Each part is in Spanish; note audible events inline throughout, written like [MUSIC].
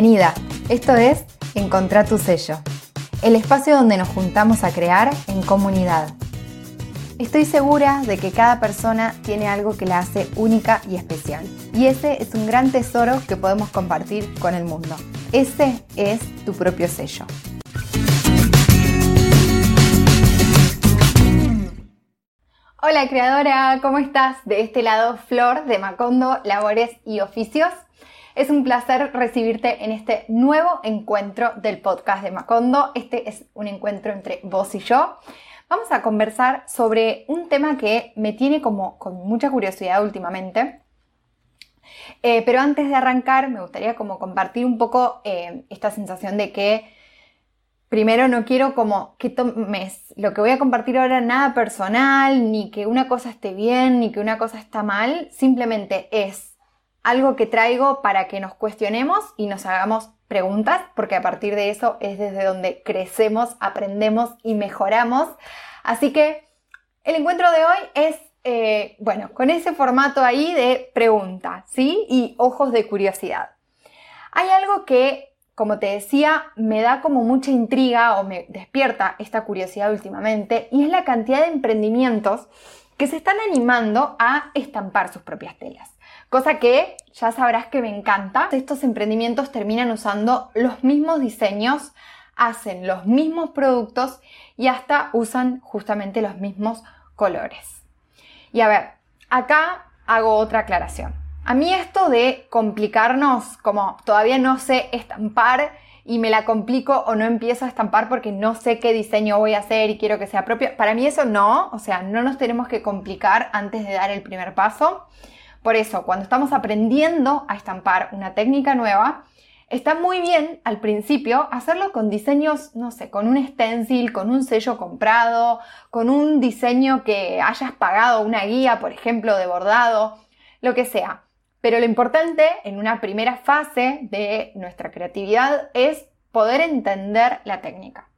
Bienvenida, esto es Encontrar tu sello, el espacio donde nos juntamos a crear en comunidad. Estoy segura de que cada persona tiene algo que la hace única y especial, y ese es un gran tesoro que podemos compartir con el mundo. Ese es tu propio sello. Hola creadora, ¿cómo estás? De este lado Flor de Macondo Labores y Oficios. Es un placer recibirte en este nuevo encuentro del podcast de Macondo. Este es un encuentro entre vos y yo. Vamos a conversar sobre un tema que me tiene como con mucha curiosidad últimamente. Eh, pero antes de arrancar, me gustaría como compartir un poco eh, esta sensación de que primero no quiero como que tomes lo que voy a compartir ahora nada personal, ni que una cosa esté bien, ni que una cosa está mal, simplemente es algo que traigo para que nos cuestionemos y nos hagamos preguntas, porque a partir de eso es desde donde crecemos, aprendemos y mejoramos. Así que el encuentro de hoy es, eh, bueno, con ese formato ahí de pregunta, ¿sí? Y ojos de curiosidad. Hay algo que, como te decía, me da como mucha intriga o me despierta esta curiosidad últimamente, y es la cantidad de emprendimientos que se están animando a estampar sus propias telas. Cosa que ya sabrás que me encanta. Estos emprendimientos terminan usando los mismos diseños, hacen los mismos productos y hasta usan justamente los mismos colores. Y a ver, acá hago otra aclaración. A mí esto de complicarnos, como todavía no sé estampar y me la complico o no empiezo a estampar porque no sé qué diseño voy a hacer y quiero que sea propio, para mí eso no, o sea, no nos tenemos que complicar antes de dar el primer paso. Por eso, cuando estamos aprendiendo a estampar una técnica nueva, está muy bien al principio hacerlo con diseños, no sé, con un stencil, con un sello comprado, con un diseño que hayas pagado, una guía, por ejemplo, de bordado, lo que sea. Pero lo importante en una primera fase de nuestra creatividad es poder entender la técnica.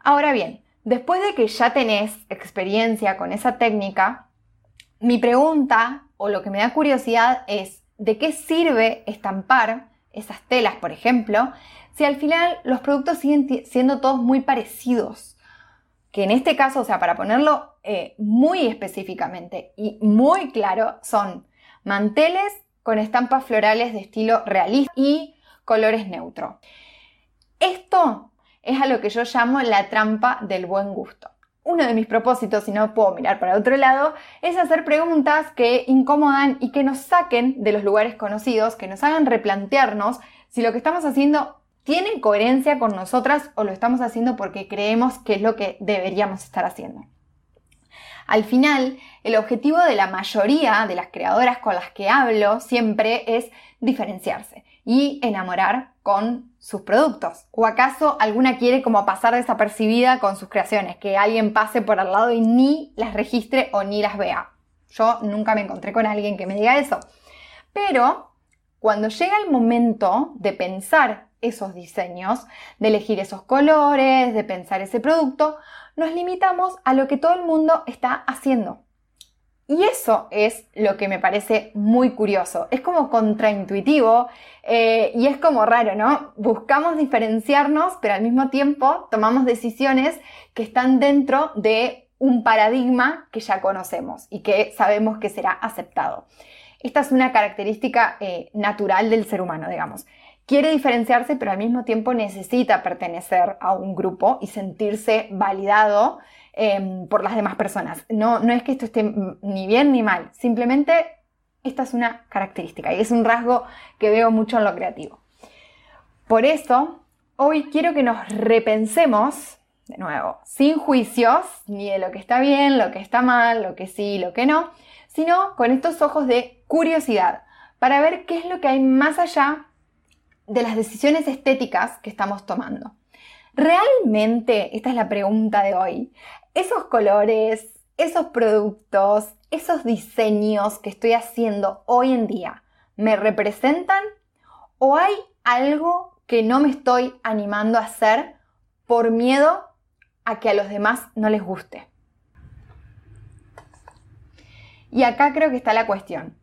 Ahora bien, después de que ya tenés experiencia con esa técnica, mi pregunta o lo que me da curiosidad es de qué sirve estampar esas telas, por ejemplo, si al final los productos siguen siendo todos muy parecidos. Que en este caso, o sea, para ponerlo eh, muy específicamente y muy claro, son manteles con estampas florales de estilo realista y colores neutro. Esto es a lo que yo llamo la trampa del buen gusto uno de mis propósitos, si no puedo mirar para otro lado, es hacer preguntas que incomodan y que nos saquen de los lugares conocidos, que nos hagan replantearnos si lo que estamos haciendo tiene coherencia con nosotras o lo estamos haciendo porque creemos que es lo que deberíamos estar haciendo. Al final, el objetivo de la mayoría de las creadoras con las que hablo siempre es diferenciarse y enamorar con sus productos. ¿O acaso alguna quiere como pasar desapercibida con sus creaciones, que alguien pase por al lado y ni las registre o ni las vea? Yo nunca me encontré con alguien que me diga eso. Pero cuando llega el momento de pensar esos diseños, de elegir esos colores, de pensar ese producto, nos limitamos a lo que todo el mundo está haciendo. Y eso es lo que me parece muy curioso. Es como contraintuitivo eh, y es como raro, ¿no? Buscamos diferenciarnos, pero al mismo tiempo tomamos decisiones que están dentro de un paradigma que ya conocemos y que sabemos que será aceptado. Esta es una característica eh, natural del ser humano, digamos. Quiere diferenciarse, pero al mismo tiempo necesita pertenecer a un grupo y sentirse validado Em, por las demás personas. No, no es que esto esté ni bien ni mal, simplemente esta es una característica y es un rasgo que veo mucho en lo creativo. Por eso, hoy quiero que nos repensemos, de nuevo, sin juicios, ni de lo que está bien, lo que está mal, lo que sí, lo que no, sino con estos ojos de curiosidad, para ver qué es lo que hay más allá de las decisiones estéticas que estamos tomando. ¿Realmente, esta es la pregunta de hoy, esos colores, esos productos, esos diseños que estoy haciendo hoy en día, ¿me representan? ¿O hay algo que no me estoy animando a hacer por miedo a que a los demás no les guste? Y acá creo que está la cuestión.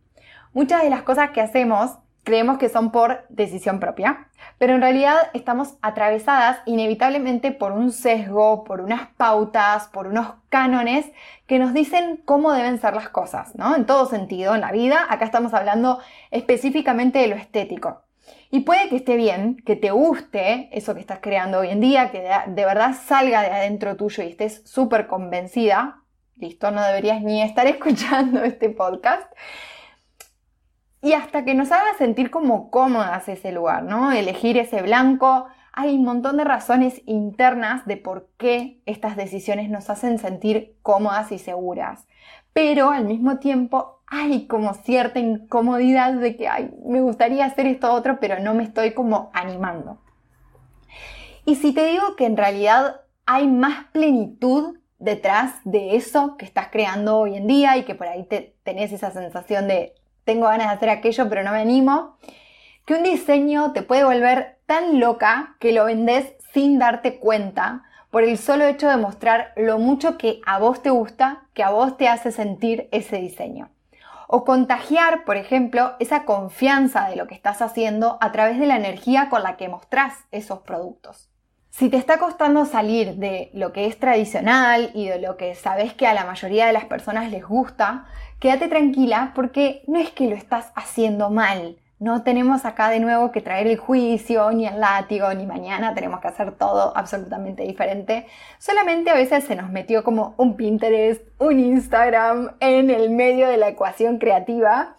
Muchas de las cosas que hacemos creemos que son por decisión propia, pero en realidad estamos atravesadas inevitablemente por un sesgo, por unas pautas, por unos cánones que nos dicen cómo deben ser las cosas, ¿no? En todo sentido, en la vida, acá estamos hablando específicamente de lo estético. Y puede que esté bien, que te guste eso que estás creando hoy en día, que de, verdad salga de adentro tuyo y estés súper convencida. Listo, no deberías ni estar [LAUGHS] escuchando este podcast. Y hasta que nos haga sentir como cómodas ese lugar, ¿no? Elegir ese blanco. Hay un montón de razones internas de por qué estas decisiones nos hacen sentir cómodas y seguras. Pero al mismo tiempo hay como cierta incomodidad de que, ay, me gustaría hacer esto otro, pero no me estoy como animando. Y si te digo que en realidad hay más plenitud detrás de eso que estás creando hoy en día y que por ahí te, tenés esa sensación de tengo ganas de hacer aquello, pero no me animo. Que un diseño te puede volver tan loca que lo vendes sin darte cuenta por el solo hecho de mostrar lo mucho que a vos te gusta, que a vos te hace sentir ese diseño. O contagiar, por ejemplo, esa confianza de lo que estás haciendo a través de la energía con la que mostrás esos productos. Si te está costando salir de lo que es tradicional y de lo que sabes que a la mayoría de las personas les gusta, quédate tranquila porque no es que lo estás haciendo mal. No tenemos acá de nuevo que traer el juicio, ni el látigo, ni mañana tenemos que hacer todo absolutamente diferente. Solamente a veces se nos metió como un Pinterest, un Instagram en el medio de la ecuación creativa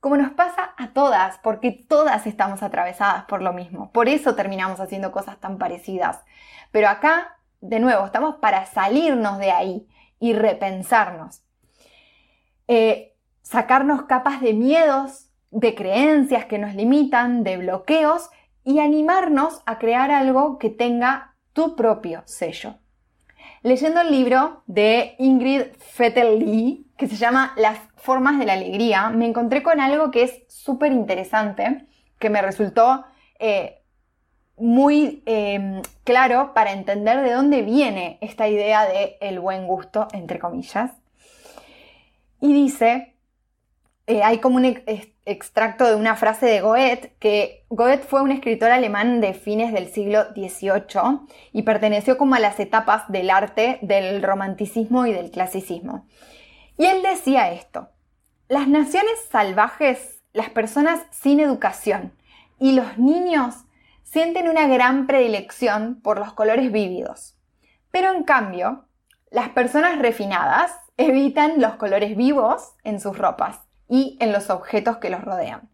como nos pasa a todas, porque todas estamos atravesadas por lo mismo. Por eso terminamos haciendo cosas tan parecidas. Pero acá, de nuevo, estamos para salirnos de ahí y repensarnos. Eh, sacarnos capas de miedos, de creencias que nos limitan, de bloqueos y animarnos a crear algo que tenga tu propio sello. Leyendo el libro de Ingrid Fettel-Lee, que se llama Las formas de la alegría, me encontré con algo que es súper interesante, que me resultó eh, muy em, claro para entender de dónde viene esta idea de el buen gusto, entre comillas. Y dice, eh, hay como un extracto de una frase de Goethe, que Goethe fue un escritor alemán de fines del siglo XVIII y perteneció como a las etapas del arte, del romanticismo y del clasicismo. Y él decía esto, las naciones salvajes, las personas sin educación y los niños sienten una gran predilección por los colores vívidos. Pero en cambio, las personas refinadas evitan los colores vivos en sus ropas y en los objetos que los rodean.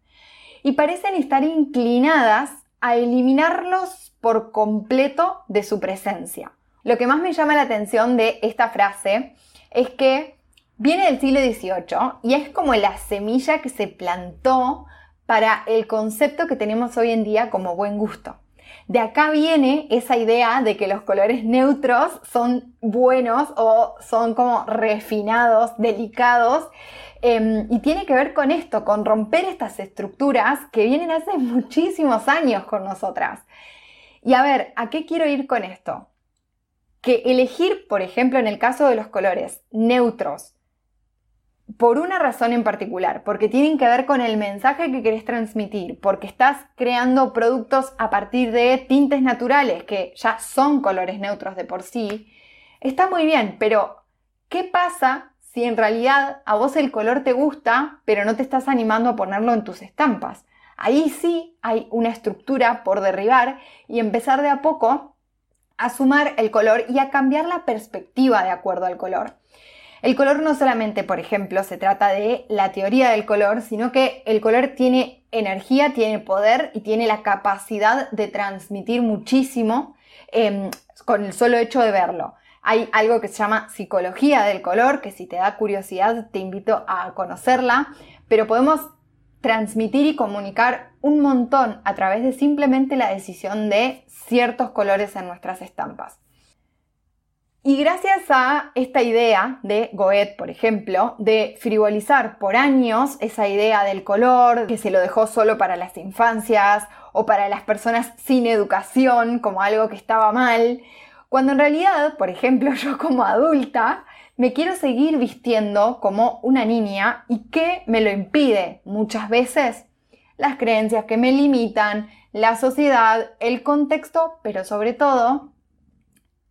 Y parecen estar inclinadas a eliminarlos por completo de su presencia. Lo que más me llama la atención de esta frase es que Viene del siglo XVIII y es como la semilla que se plantó para el concepto que tenemos hoy en día como buen gusto. De acá viene esa idea de que los colores neutros son buenos o son como refinados, delicados, em, y tiene que ver con esto, con romper estas estructuras que vienen hace [LAUGHS] muchísimos años con nosotras. Y a ver, ¿a qué quiero ir con esto? Que elegir, por ejemplo, en el caso de los colores neutros, por una razón en particular, porque tienen que ver con el mensaje que querés transmitir, porque estás creando productos a partir de tintes naturales, que ya son colores neutros de por sí, está muy bien, pero ¿qué pasa si en realidad a vos el color te gusta, pero no te estás animando a ponerlo en tus estampas? Ahí sí hay una estructura por derribar y empezar de a poco a sumar el color y a cambiar la perspectiva de acuerdo al color. El color no solamente, por ejemplo, se trata de la teoría del color, sino que el color tiene energía, tiene poder y tiene la capacidad de transmitir muchísimo em, con el solo hecho de verlo. Hay algo que se llama psicología del color, que si te da curiosidad te invito a conocerla, pero podemos transmitir y comunicar un montón a través de simplemente la decisión de ciertos colores en nuestras estampas. Y gracias a esta idea de Goethe, por ejemplo, de frivolizar por años esa idea del color, que se lo dejó solo para las infancias o para las personas sin educación como algo que estaba mal, cuando en realidad, por ejemplo, [LAUGHS] yo como adulta, me quiero seguir vistiendo como una niña y ¿qué me lo impide muchas veces? las creencias que me limitan, la sociedad, el contexto, pero sobre todo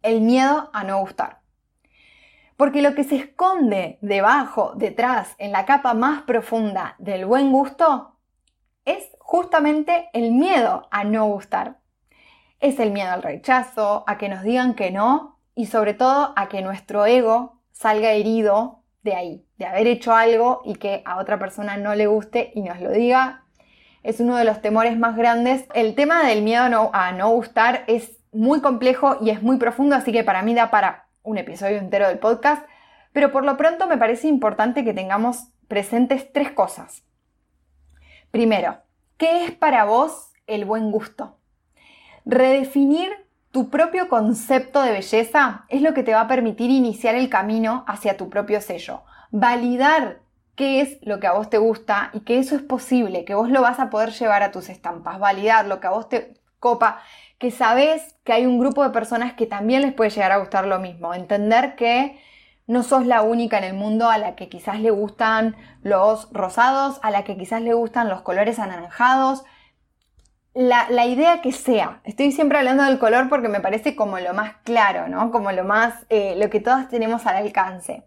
el miedo a no gustar. Porque lo que se esconde debajo, detrás, en la capa más profunda del buen gusto, es justamente el miedo a no gustar. Es el miedo al rechazo, a que nos digan que no y sobre todo a que nuestro ego salga herido de ahí, de haber hecho algo y que a otra persona no le guste y nos lo diga. Es uno de los temores más grandes. El tema del miedo a no gustar es muy complejo y es muy profundo, así que para mí da para un episodio entero del podcast. Pero por lo pronto me parece importante que tengamos presentes tres cosas. Primero, ¿qué es para vos el buen gusto? Redefinir tu propio concepto de belleza es lo que te va a permitir iniciar el camino hacia tu propio sello. Validar qué es lo que a vos te gusta y que eso es posible, que vos lo vas a poder llevar a tus estampas. Validar lo que a vos te copa, que sabes que hay un grupo de personas que también les puede llegar a gustar lo mismo. Entender que no sos la única en el mundo a la que quizás le gustan los rosados, a la que quizás le gustan los colores anaranjados, la, idea que sea. Estoy siempre hablando del color porque me parece como lo más claro, ¿no? Como lo más, eh, lo que todas tenemos al alcance.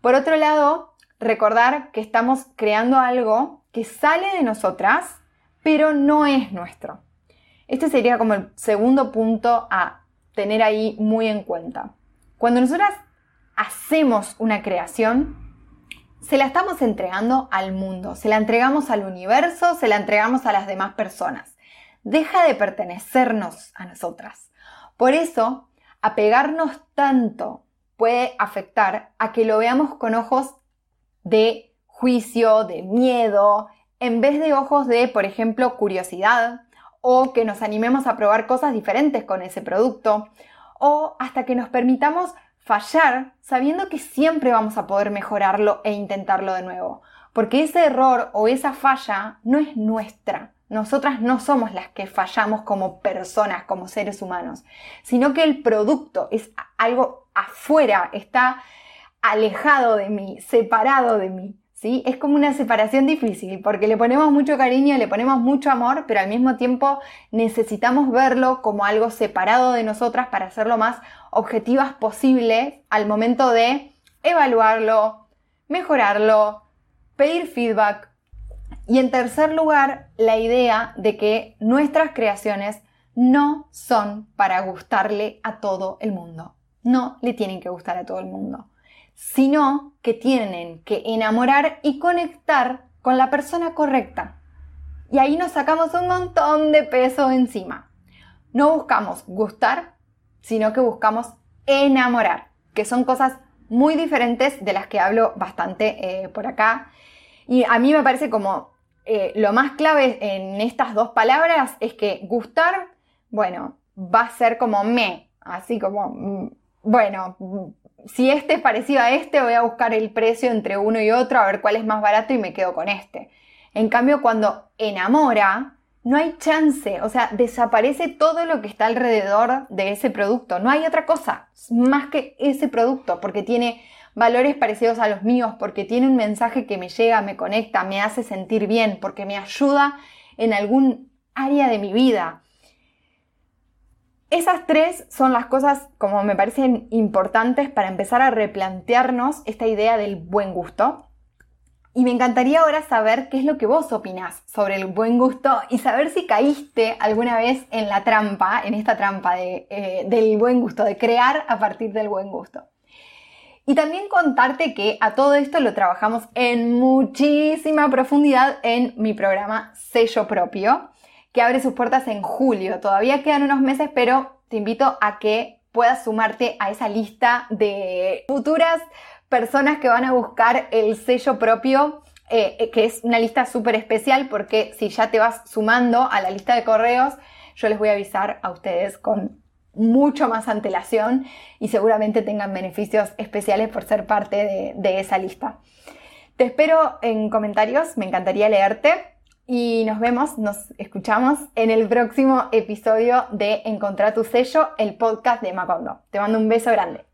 Por otro lado, recordar que estamos creando algo que sale de nosotras, pero no es nuestro. Este sería como el segundo punto a tener ahí muy en cuenta. Cuando nosotras hacemos una creación, se la estamos entregando al mundo, se la entregamos al universo, se la entregamos a las demás personas deja de pertenecernos a nosotras. Por eso, apegarnos tanto puede afectar a que lo veamos con ojos de juicio, de miedo, en vez de ojos de, por ejemplo, curiosidad, o que nos animemos a probar cosas diferentes con ese producto, o hasta que nos permitamos fallar sabiendo que siempre vamos a poder mejorarlo e intentarlo de nuevo, porque ese error o esa falla no es nuestra, nosotras no somos las que fallamos como personas, como seres humanos, sino que el producto es algo afuera, está alejado de mí, separado de mí. Es como una separación difícil porque le ponemos mucho cariño, le ponemos mucho amor, pero al mismo tiempo necesitamos verlo como algo separado de nosotras para hacerlo más objetivas posible al momento de evaluarlo, mejorarlo, pedir feedback, y en tercer lugar, la idea de que nuestras creaciones no son para gustarle a todo el mundo. No le tienen que gustar a todo el mundo, sino que tienen que enamorar y conectar con la persona correcta. Y ahí nos sacamos un montón de peso encima. No buscamos gustar, sino que buscamos enamorar, que son cosas muy diferentes de las que hablo bastante eh, por acá. Y a mí me parece como eh, lo más clave en estas dos palabras es que gustar, bueno, va a ser como me, así como, mm, bueno, si este es parecido a este, voy a buscar el precio entre uno y otro, a ver cuál es más barato y me quedo con este. En cambio, cuando enamora, no hay chance, o sea, desaparece todo lo que está alrededor de ese producto. No hay otra cosa más que ese producto, porque tiene valores parecidos a los míos, porque tiene un mensaje que me llega, me conecta, me hace sentir bien, porque me ayuda en algún área de mi vida. Esas tres son las cosas como me parecen importantes para empezar a replantearnos esta idea del buen gusto. Y me encantaría ahora saber qué es lo que vos opinás sobre el buen gusto y saber si caíste alguna vez en la trampa, en esta trampa eh, del buen gusto, de crear a partir del buen gusto. Y también contarte que a todo esto lo trabajamos en muchísima profundidad en mi programa Sello Propio, que abre sus puertas en julio. Todavía quedan unos meses, pero te invito a que puedas sumarte a esa lista de futuras personas que van a buscar el sello propio, eh, que es una lista súper especial porque si ya te vas sumando a la lista de correos, yo les voy a avisar a ustedes con mucho más antelación y seguramente tengan beneficios especiales por ser parte de, esa lista. Te espero en comentarios, me encantaría leerte y nos vemos, nos escuchamos en el próximo episodio de Encontrar tu sello, el podcast de Macondo. Te mando un beso grande.